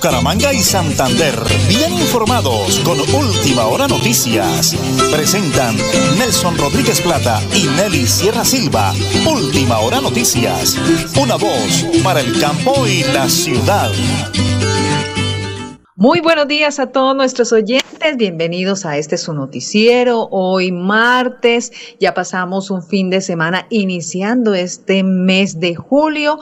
Bucaramanga y Santander, bien informados con Última Hora Noticias. Presentan Nelson Rodríguez Plata y Nelly Sierra Silva. Última Hora Noticias. Una voz para el campo y la ciudad. Muy buenos días a todos nuestros oyentes, bienvenidos a este su noticiero. Hoy martes, ya pasamos un fin de semana iniciando este mes de julio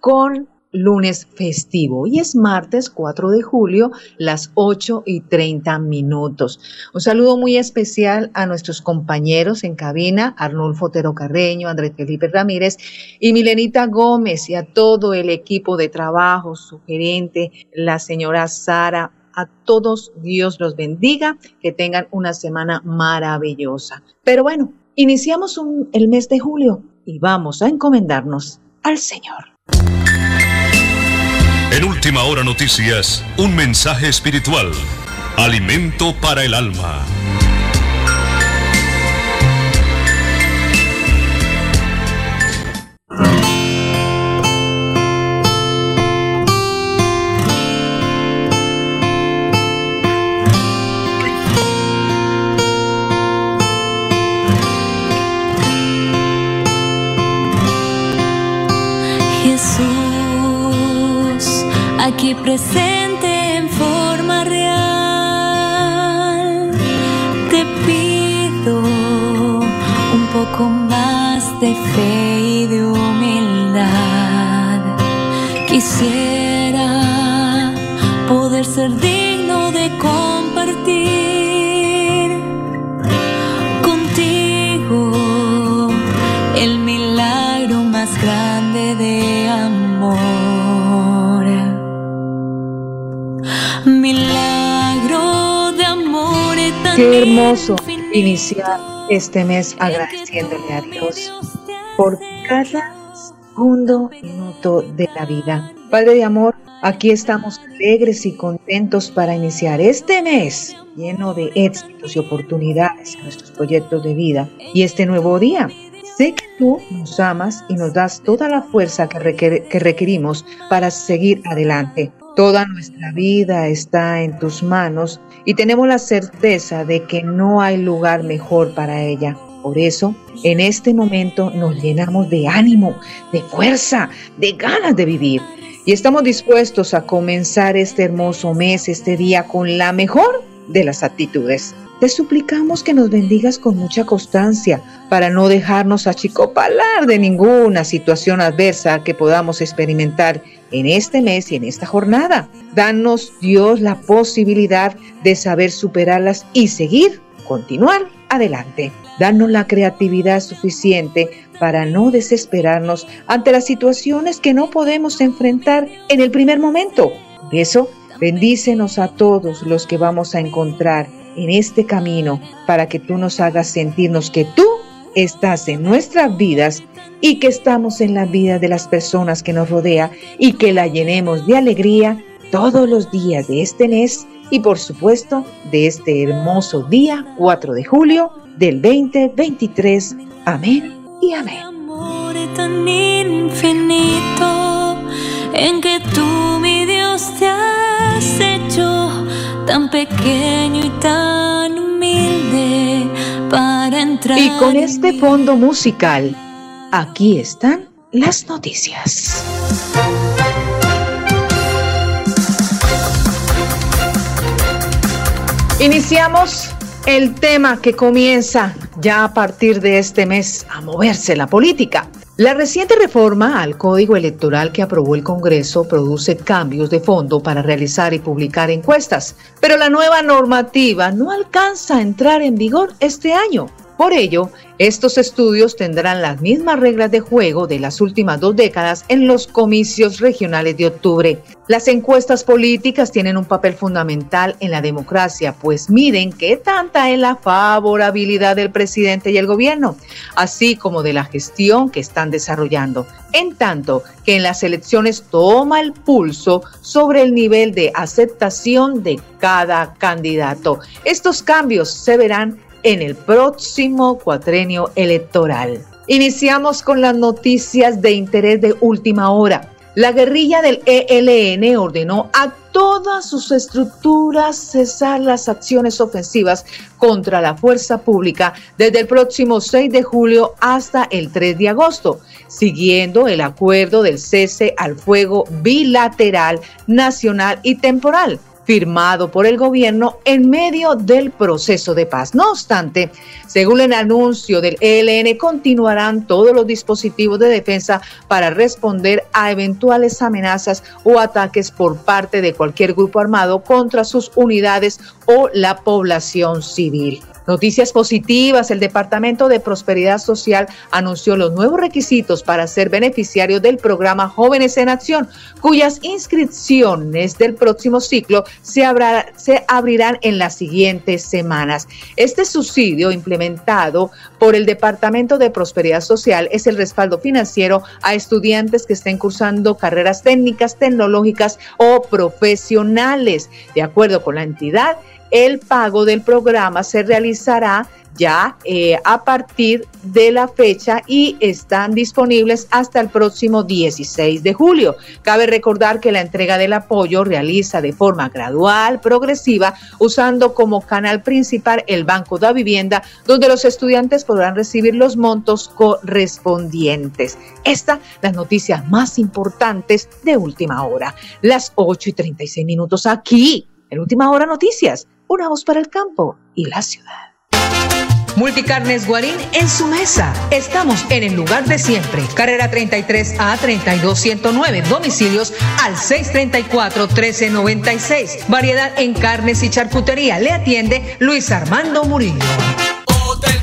con lunes festivo y es martes 4 de julio, las 8 y 30 minutos. Un saludo muy especial a nuestros compañeros en cabina, Arnulfo Otero Carreño, Andrés Felipe Ramírez y Milenita Gómez y a todo el equipo de trabajo, su gerente, la señora Sara. A todos Dios los bendiga, que tengan una semana maravillosa. Pero bueno, iniciamos el mes de julio y vamos a encomendarnos al Señor. En Última Hora Noticias, un mensaje espiritual. Alimento para el alma. Aquí presente en forma real. Te pido un poco más de fe y de humildad. Quisiera hermoso iniciar este mes agradeciéndole a Dios por cada segundo minuto de la vida. Padre de amor, aquí estamos alegres y contentos para iniciar este mes lleno de éxitos y oportunidades en nuestros proyectos de vida y este nuevo día. Sé que tú nos amas y nos das toda la fuerza que, que requerimos para seguir adelante. Toda nuestra vida está en tus manos y tenemos la certeza de que no hay lugar mejor para ella. Por eso, en este momento nos llenamos de ánimo, de fuerza, de ganas de vivir. Y estamos dispuestos a comenzar este hermoso mes, este día, con la mejor de las actitudes. Te suplicamos que nos bendigas con mucha constancia para no dejarnos achicopalar de ninguna situación adversa que podamos experimentar en este mes y en esta jornada. Danos, Dios, la posibilidad de saber superarlas y seguir, continuar adelante. Danos la creatividad suficiente para no desesperarnos ante las situaciones que no podemos enfrentar en el primer momento. Por eso, bendícenos a todos los que vamos a encontrar en este camino para que tú nos hagas sentirnos que tú estás en nuestras vidas y que estamos en la vida de las personas que nos rodea y que la llenemos de alegría todos los días de este mes y por supuesto de este hermoso día 4 de julio del 2023. Amén y amén. Amor tan infinito en que tú, mi Dios, te has hecho tan pequeño y tan humilde para entrar. Y con este fondo musical, aquí están las noticias. Iniciamos el tema que comienza ya a partir de este mes a moverse la política. La reciente reforma al Código Electoral que aprobó el Congreso produce cambios de fondo para realizar y publicar encuestas, pero la nueva normativa no alcanza a entrar en vigor este año. Por ello, estos estudios tendrán las mismas reglas de juego de las últimas dos décadas en los comicios regionales de octubre. Las encuestas políticas tienen un papel fundamental en la democracia, pues miden qué tanta es la favorabilidad del presidente y el gobierno, así como de la gestión que están desarrollando, en tanto que en las elecciones toma el pulso sobre el nivel de aceptación de cada candidato. Estos cambios se verán en el próximo cuatrenio electoral. Iniciamos con las noticias de interés de última hora. La guerrilla del ELN ordenó a todas sus estructuras cesar las acciones ofensivas contra la fuerza pública desde el próximo 6 de julio hasta el 3 de agosto, siguiendo el acuerdo del cese al fuego bilateral, nacional y temporal firmado por el gobierno en medio del proceso de paz. No obstante, según el anuncio del ELN, continuarán todos los dispositivos de defensa para responder a eventuales amenazas o ataques por parte de cualquier grupo armado contra sus unidades o la población civil. Noticias positivas, el Departamento de Prosperidad Social anunció los nuevos requisitos para ser beneficiario del programa Jóvenes en Acción, cuyas inscripciones del próximo ciclo se, se abrirán en las siguientes semanas. Este subsidio implementado por el Departamento de Prosperidad Social es el respaldo financiero a estudiantes que estén cursando carreras técnicas, tecnológicas o profesionales. De acuerdo con la entidad, el pago del programa se realizará ya eh, a partir de la fecha y están disponibles hasta el próximo 16 de julio. Cabe recordar que la entrega del apoyo realiza de forma gradual, progresiva, usando como canal principal el Banco de Vivienda, donde los estudiantes podrán recibir los montos correspondientes. Estas las noticias más importantes de última hora. Las 8 y 36 minutos aquí, en última hora noticias una voz para el campo y la ciudad. Multicarnes Guarín en su mesa. Estamos en el lugar de siempre. Carrera 33 a 32109. Domicilios al 634 1396. Variedad en carnes y charcutería. Le atiende Luis Armando Murillo. Hotel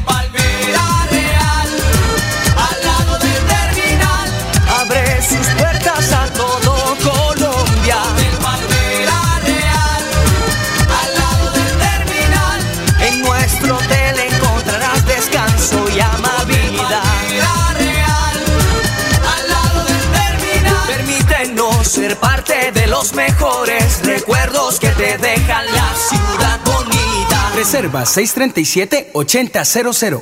parte de los mejores recuerdos que te dejan la ciudad bonita. Reserva 637-8000.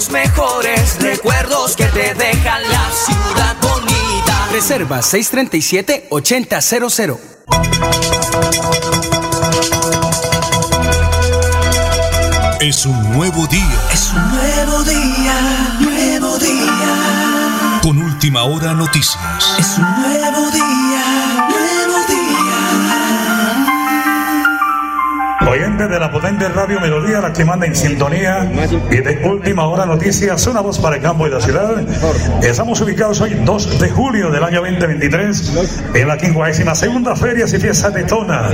Los mejores recuerdos que te dejan la ciudad bonita. Reserva 637-8000. Es un nuevo día. Es un nuevo día, nuevo día. Con última hora noticias. Es un nuevo día, De la potente radio Melodía, la que manda en sintonía. Y de última hora noticias, una voz para el campo y la ciudad. Estamos ubicados hoy 2 de julio del año 2023 en la 52 segunda Feria y Fiesta de Tona,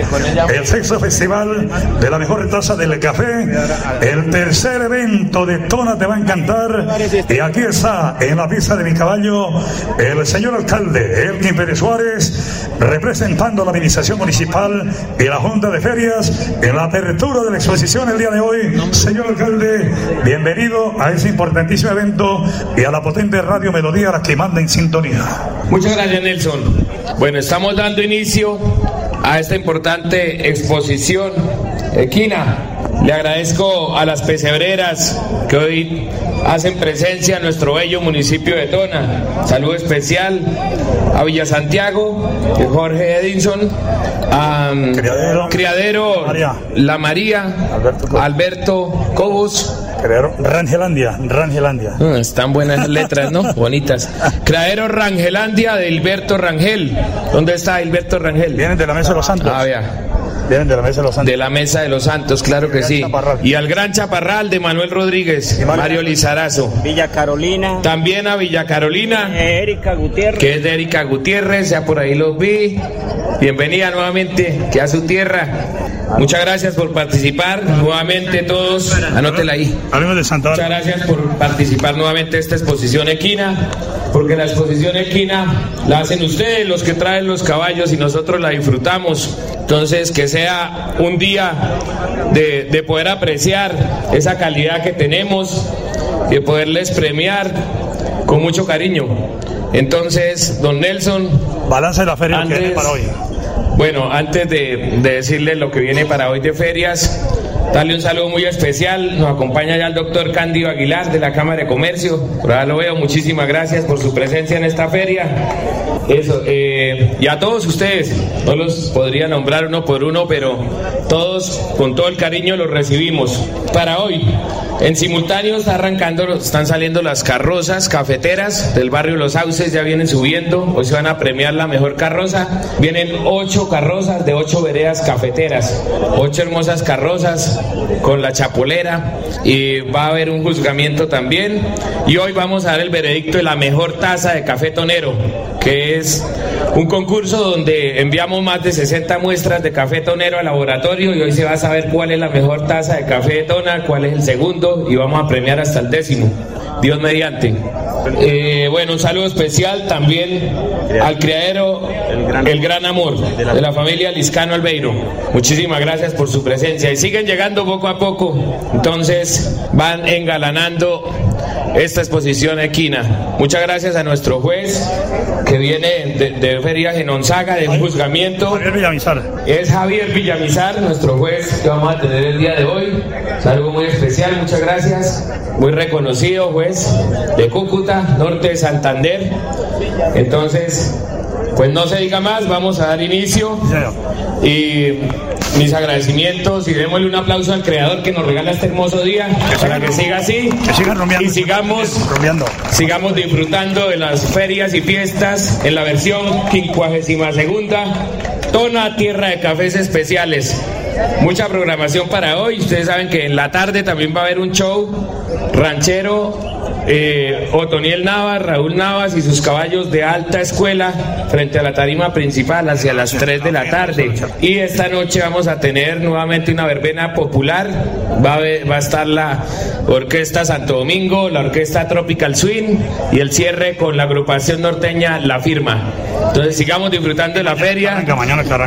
el sexto festival de la mejor taza del café, el tercer evento de Tona te va a encantar. Y aquí está en la pista de mi caballo el señor alcalde Elkin Pérez Suárez representando la administración municipal y la Junta de Ferias en la apertura de la exposición el día de hoy. Señor alcalde, bienvenido a ese importantísimo evento y a la potente radio Melodía, la que manda en sintonía. Muchas gracias, Nelson. Bueno, estamos dando inicio a esta importante exposición. Equina, le agradezco a las pesebreras que hoy hacen presencia en nuestro bello municipio de Tona. Saludo especial a Villa Santiago, Jorge Edinson, a um, Criadero, La María, Alberto, Cobos. Rangelandia, Rangelandia. Ah, están buenas letras, ¿no? Bonitas. Criadero Rangelandia de Hilberto Rangel. ¿Dónde está Hilberto Rangel? Viene de la Mesa de los Santos. Ah, Vienen de la Mesa de los Santos. De la Mesa de los Santos, claro que sí. Y al Gran Chaparral de Manuel Rodríguez, Mario Lizarazo. Villa Carolina. También a Villa Carolina. Erika Gutiérrez. Que es de Erika Gutiérrez, ya por ahí los vi. Bienvenida nuevamente, que a su tierra. Muchas gracias por participar nuevamente todos. Anótela ahí. de Santa Muchas gracias por participar nuevamente en esta exposición equina, porque la exposición equina la hacen ustedes, los que traen los caballos, y nosotros la disfrutamos. Entonces, que sea un día de, de poder apreciar esa calidad que tenemos, y poderles premiar con mucho cariño. Entonces, don Nelson. Balance de la feria que viene para hoy. Bueno, antes de, de decirle lo que viene para hoy de ferias, darle un saludo muy especial. Nos acompaña ya el doctor Cándido Aguilar de la Cámara de Comercio. Por ahora lo veo. Muchísimas gracias por su presencia en esta feria. Eso, eh, y a todos ustedes, no los podría nombrar uno por uno, pero todos con todo el cariño los recibimos. Para hoy, en simultáneo está arrancando, están saliendo las carrozas cafeteras del barrio Los Sauces, ya vienen subiendo, hoy se van a premiar la mejor carroza. Vienen ocho carrozas de ocho veredas cafeteras, ocho hermosas carrozas con la chapolera y va a haber un juzgamiento también. Y hoy vamos a dar el veredicto de la mejor taza de café tonero, que es un concurso donde enviamos más de 60 muestras de café tonero al laboratorio y hoy se va a saber cuál es la mejor taza de café de tona, cuál es el segundo y vamos a premiar hasta el décimo. Dios mediante. Eh, bueno, un saludo especial también al criadero El Gran Amor de la familia Liscano Albeiro. Muchísimas gracias por su presencia y siguen llegando poco a poco. Entonces van engalanando esta exposición equina. Muchas gracias a nuestro juez que viene de, de Feria Genonzaga, de juzgamiento. Javier Villamizar. Es Javier Villamizar, nuestro juez que vamos a tener el día de hoy. Es algo muy especial, muchas gracias. Muy reconocido juez de Cúcuta, norte de Santander. Entonces, pues no se diga más, vamos a dar inicio. Y mis agradecimientos y démosle un aplauso al creador que nos regala este hermoso día para que siga así y sigamos sigamos disfrutando de las ferias y fiestas en la versión 52 segunda Tona Tierra de Cafés Especiales. Mucha programación para hoy. Ustedes saben que en la tarde también va a haber un show ranchero eh, Otoniel Navas, Raúl Navas y sus caballos de alta escuela frente a la tarima principal hacia las 3 de la tarde. Y esta noche vamos a tener nuevamente una verbena popular. Va a, ver- va a estar la Orquesta Santo Domingo, la Orquesta Tropical Swing y el cierre con la agrupación norteña La Firma. Entonces sigamos disfrutando de la feria.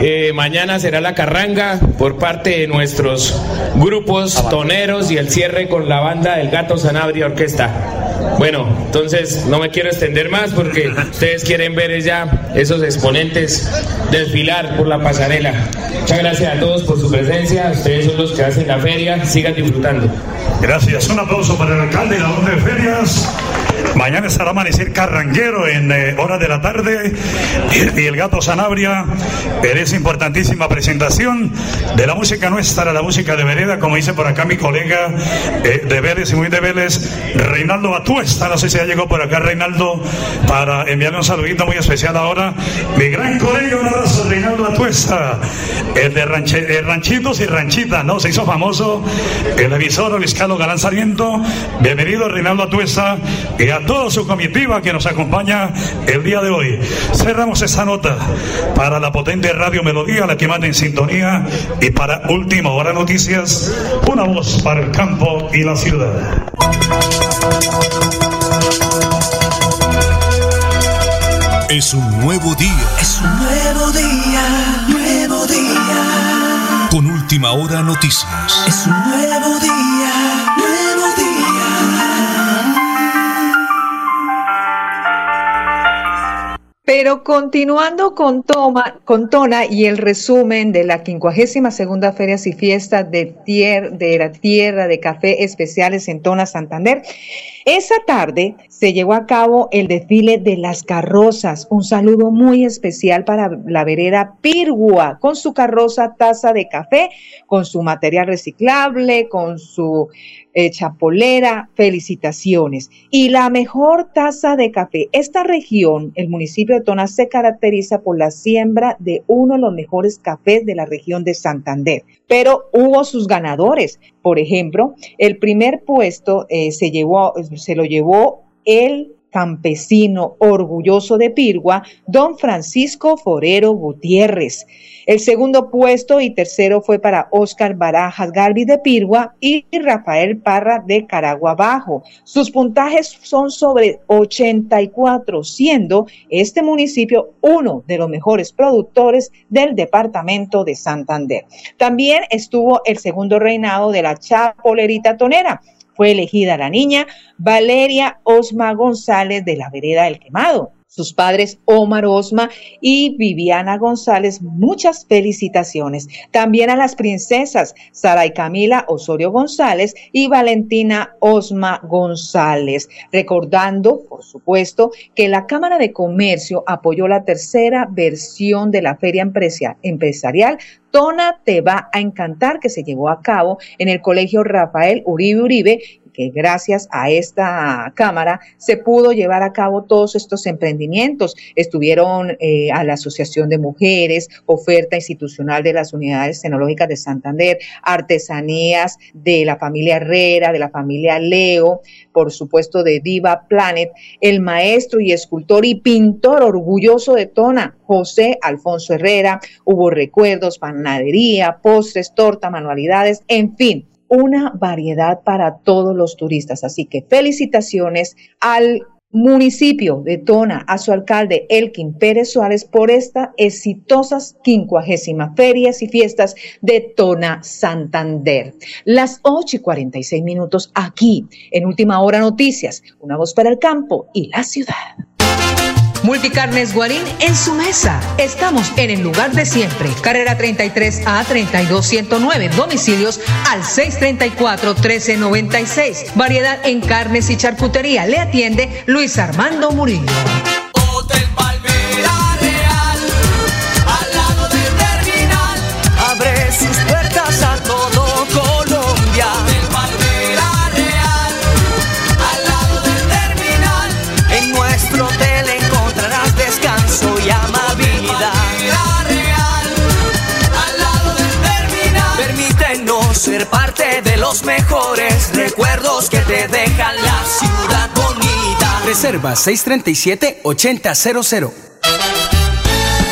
Eh, mañana será la carranga por parte de nuestros grupos toneros y el cierre con la banda del Gato Sanabria Orquesta. Bueno, entonces no me quiero extender más porque ustedes quieren ver ya esos exponentes desfilar por la pasarela. Muchas gracias a todos por su presencia. Ustedes son los que hacen la feria. Sigan disfrutando. Gracias. Un aplauso para el alcalde y la orden de ferias. Mañana estará amanecer carranguero en eh, hora de la tarde y, el gato Sanabria. Es importantísima presentación de la música nuestra, la música de vereda, como dice por acá mi colega eh, de Vélez y muy de Vélez, Reinaldo Atuesta. No sé si ya llegó por acá Reinaldo para enviarle un saludito muy especial ahora. Mi gran colega, un abrazo, Reinaldo Atuesta, el de eh, Ranchitos y Ranchitas, ¿no? Se hizo famoso el emisor Luis Carlos Galán Sarmiento. Bienvenido, Reinaldo Atuesta, y a toda su comitiva que nos acompaña el día de hoy. Cerramos esta nota para la potente Radio Melodía, la que manda en sintonía, y para Última Hora Noticias, una voz para el campo y la ciudad. Es un nuevo día. Es un nuevo día, nuevo día. Con última hora noticias. Es un nuevo día, Pero continuando con, toma, con Tona y el resumen de la 52 segunda Ferias y Fiestas de, de la Tierra de Café Especiales en Tona, Santander, Esa tarde se llevó a cabo el desfile de las carrozas. Un saludo muy especial para la vereda Pirgua, con su carroza taza de café, con su material reciclable, con su eh, chapolera. Felicitaciones. Y la mejor taza de café. Esta región, el municipio de Tona, se caracteriza por la siembra de uno de los mejores cafés de la región de Santander. Pero hubo sus ganadores. Por ejemplo, el primer puesto eh, se, llevó, se lo llevó el campesino orgulloso de Pirgua, don Francisco Forero Gutiérrez. El segundo puesto y tercero fue para Óscar Barajas Garbi de Pirgua y Rafael Parra de Caragua Bajo. Sus puntajes son sobre 84, siendo este municipio uno de los mejores productores del departamento de Santander. También estuvo el segundo reinado de la Chapolerita Tonera fue elegida la niña Valeria Osma González de la Vereda del Quemado. Sus padres Omar Osma y Viviana González, muchas felicitaciones. También a las princesas Sara y Camila Osorio González y Valentina Osma González. Recordando, por supuesto, que la Cámara de Comercio apoyó la tercera versión de la Feria Empresarial Tona te va a encantar que se llevó a cabo en el Colegio Rafael Uribe Uribe que gracias a esta Cámara se pudo llevar a cabo todos estos emprendimientos. Estuvieron eh, a la Asociación de Mujeres, oferta institucional de las unidades tecnológicas de Santander, artesanías de la familia Herrera, de la familia Leo, por supuesto de Diva Planet, el maestro y escultor y pintor orgulloso de Tona, José Alfonso Herrera, hubo recuerdos, panadería, postres, torta, manualidades, en fin, una variedad para todos los turistas. Así que felicitaciones al municipio de Tona, a su alcalde Elkin Pérez Suárez por estas exitosas quincuagésima ferias y fiestas de Tona Santander. Las 8 y 46 minutos aquí en Última Hora Noticias, una voz para el campo y la ciudad. Multicarnes Guarín en su mesa. Estamos en el lugar de siempre. Carrera 33 a 32109. Domicilios al 634 1396. Variedad en carnes y charcutería. Le atiende Luis Armando Murillo. Hotel Palmera Real, al lado del terminal, abre sus los mejores recuerdos que te dejan la ciudad bonita. Reserva 637-8000.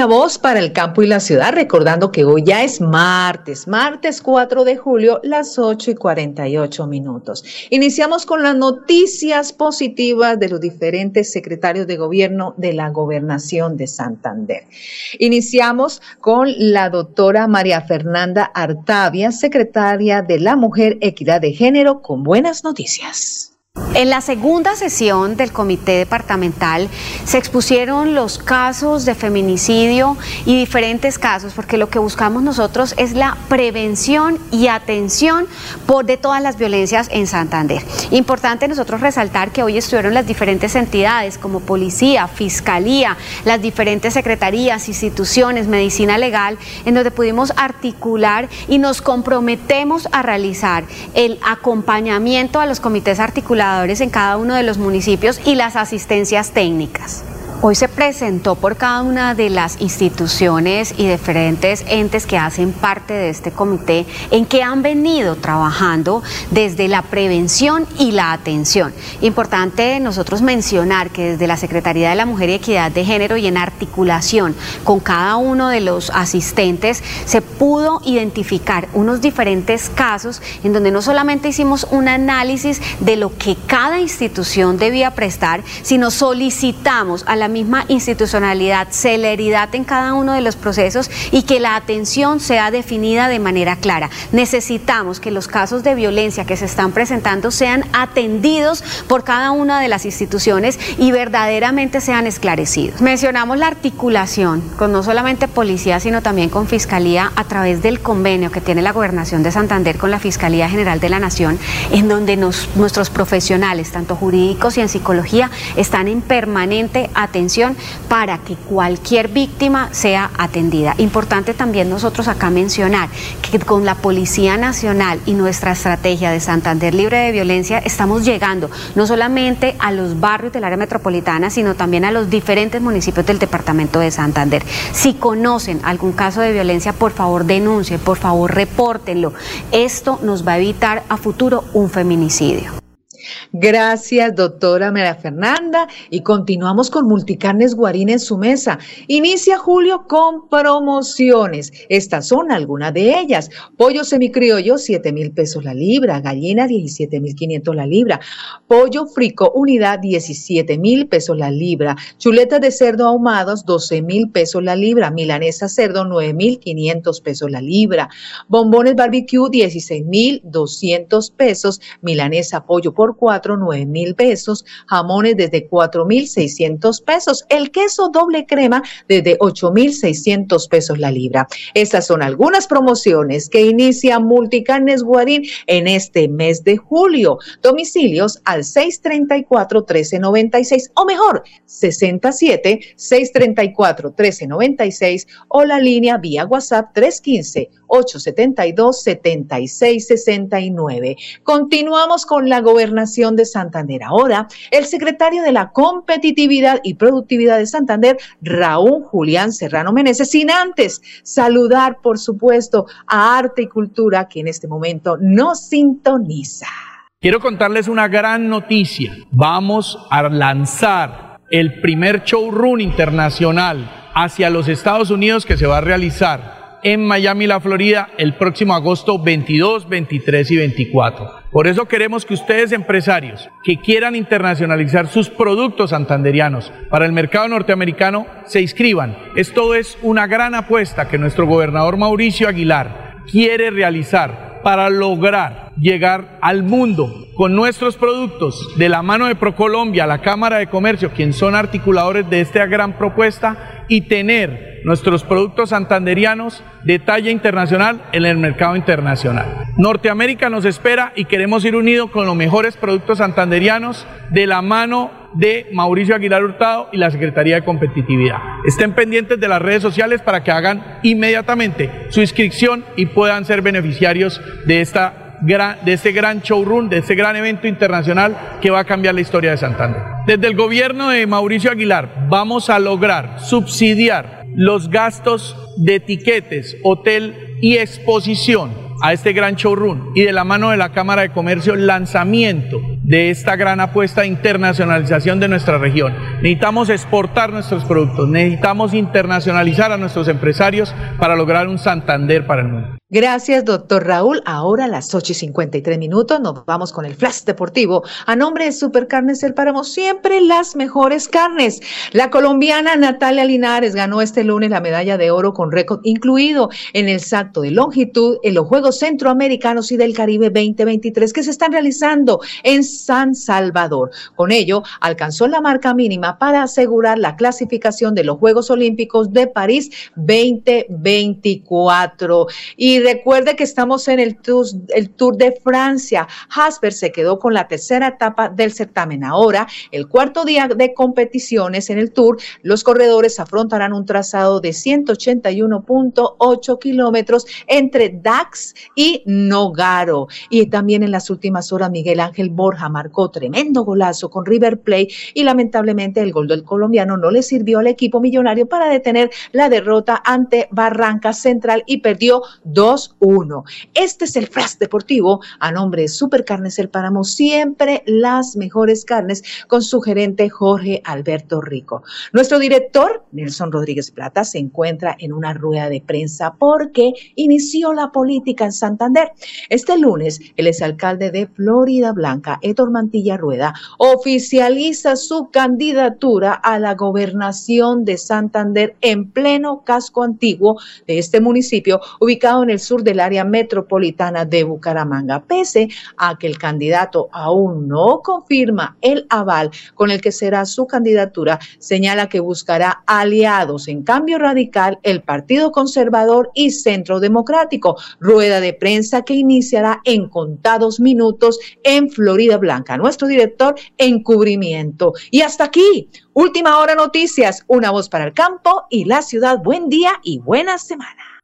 Una voz para el campo y la ciudad, recordando que hoy ya es martes, martes 4 de julio, las 8 y 48 minutos. Iniciamos con las noticias positivas de los diferentes secretarios de gobierno de la gobernación de Santander. Iniciamos con la doctora María Fernanda Artavia, secretaria de la Mujer, Equidad de Género, con buenas noticias. En la segunda sesión del comité departamental se expusieron los casos de feminicidio y diferentes casos, porque lo que buscamos nosotros es la prevención y atención por de todas las violencias en Santander. Importante nosotros resaltar que hoy estuvieron las diferentes entidades como policía, fiscalía, las diferentes secretarías, instituciones, medicina legal, en donde pudimos articular y nos comprometemos a realizar el acompañamiento a los comités articulados en cada uno de los municipios y las asistencias técnicas. Hoy se presentó por cada una de las instituciones y diferentes entes que hacen parte de este comité en que han venido trabajando desde la prevención y la atención. Importante nosotros mencionar que desde la Secretaría de la Mujer y Equidad de Género y en articulación con cada uno de los asistentes se pudo identificar unos diferentes casos en donde no solamente hicimos un análisis de lo que cada institución debía prestar, sino solicitamos a la misma institucionalidad, celeridad en cada uno de los procesos y que la atención sea definida de manera clara. Necesitamos que los casos de violencia que se están presentando sean atendidos por cada una de las instituciones y verdaderamente sean esclarecidos. Mencionamos la articulación con no solamente policía, sino también con fiscalía a través del convenio que tiene la gobernación de Santander con la Fiscalía General de la Nación, en donde nuestros profesionales, tanto jurídicos y en psicología, están en permanente atención para que cualquier víctima sea atendida. Importante también nosotros acá mencionar que con la Policía Nacional y nuestra estrategia de Santander Libre de Violencia estamos llegando no solamente a los barrios del área metropolitana, sino también a los diferentes municipios del departamento de Santander. Si conocen algún caso de violencia, por favor denuncien, por favor repórtenlo. Esto nos va a evitar a futuro un feminicidio. Gracias, doctora María Fernanda. Y continuamos con Multicarnes Guarín en su mesa. Inicia julio con promociones. Estas son algunas de ellas. Pollo semicriollo, 7 mil pesos la libra. Gallina, 17 mil 500 la libra. Pollo frico, unidad, 17 mil pesos la libra. Chuletas de cerdo ahumados, 12 mil pesos la libra. Milanesa cerdo, 9 mil 500 pesos la libra. Bombones barbecue, 16 mil 200 pesos. Milanesa pollo por 4, 9 mil pesos, jamones desde 4 mil 600 pesos, el queso doble crema desde 8 mil 600 pesos la libra. Estas son algunas promociones que inicia Multicarnes Guarín en este mes de julio. Domicilios al 634-1396 o mejor, 67-634-1396 o la línea vía WhatsApp 315 872-7669. Continuamos con la gobernación de Santander. Ahora, el secretario de la Competitividad y Productividad de Santander, Raúl Julián Serrano Meneses, sin antes saludar, por supuesto, a Arte y Cultura, que en este momento nos sintoniza. Quiero contarles una gran noticia. Vamos a lanzar el primer showroom internacional hacia los Estados Unidos que se va a realizar en Miami, la Florida, el próximo agosto 22, 23 y 24. Por eso queremos que ustedes, empresarios que quieran internacionalizar sus productos santanderianos para el mercado norteamericano, se inscriban. Esto es una gran apuesta que nuestro gobernador Mauricio Aguilar quiere realizar para lograr llegar al mundo con nuestros productos de la mano de Procolombia, la Cámara de Comercio, quien son articuladores de esta gran propuesta, y tener nuestros productos santanderianos de talla internacional en el mercado internacional. Norteamérica nos espera y queremos ir unidos con los mejores productos santanderianos de la mano de Mauricio Aguilar Hurtado y la Secretaría de Competitividad. Estén pendientes de las redes sociales para que hagan inmediatamente su inscripción y puedan ser beneficiarios de esta de este gran showroom, de este gran evento internacional que va a cambiar la historia de Santander. Desde el gobierno de Mauricio Aguilar vamos a lograr subsidiar los gastos de etiquetes, hotel y exposición a este gran showroom y de la mano de la Cámara de Comercio lanzamiento de esta gran apuesta de internacionalización de nuestra región. Necesitamos exportar nuestros productos, necesitamos internacionalizar a nuestros empresarios para lograr un Santander para el mundo. Gracias, doctor Raúl. Ahora a las 8 y 53 minutos nos vamos con el flash deportivo. A nombre de Supercarnes El Páramo, siempre las mejores carnes. La colombiana Natalia Linares ganó este lunes la medalla de oro con récord incluido en el salto de longitud en los Juegos Centroamericanos y del Caribe 2023 que se están realizando en San Salvador. Con ello, alcanzó la marca mínima para asegurar la clasificación de los Juegos Olímpicos de París 2024. Y Recuerde que estamos en el tour, de Francia. Hasper se quedó con la tercera etapa del certamen. Ahora, el cuarto día de competiciones en el tour, los corredores afrontarán un trazado de 181.8 kilómetros entre Dax y Nogaro. Y también en las últimas horas, Miguel Ángel Borja marcó tremendo golazo con River Plate y lamentablemente el gol del colombiano no le sirvió al equipo millonario para detener la derrota ante Barranca Central y perdió 2-1. Este es el Flash Deportivo a nombre de Supercarnes El Páramo, siempre las mejores carnes con su gerente Jorge Alberto Rico. Nuestro director, Nelson Rodríguez Plata, se encuentra en una rueda de prensa porque inició la política en Santander. Este lunes, el exalcalde de Florida Blanca, Héctor Mantilla Rueda, oficializa su candidatura a la gobernación de Santander en pleno casco antiguo de este municipio, ubicado en el sur del área metropolitana de Bucaramanga, pese a que el candidato aún no confirma el aval con el que será su candidatura, señala que buscará aliados en cambio radical el Partido Conservador y Centro Democrático. Rueda de prensa que iniciará en contados minutos en Florida Blanca. Nuestro director encubrimiento. Y hasta aquí, última hora noticias, una voz para el campo y la ciudad. Buen día y buena semana.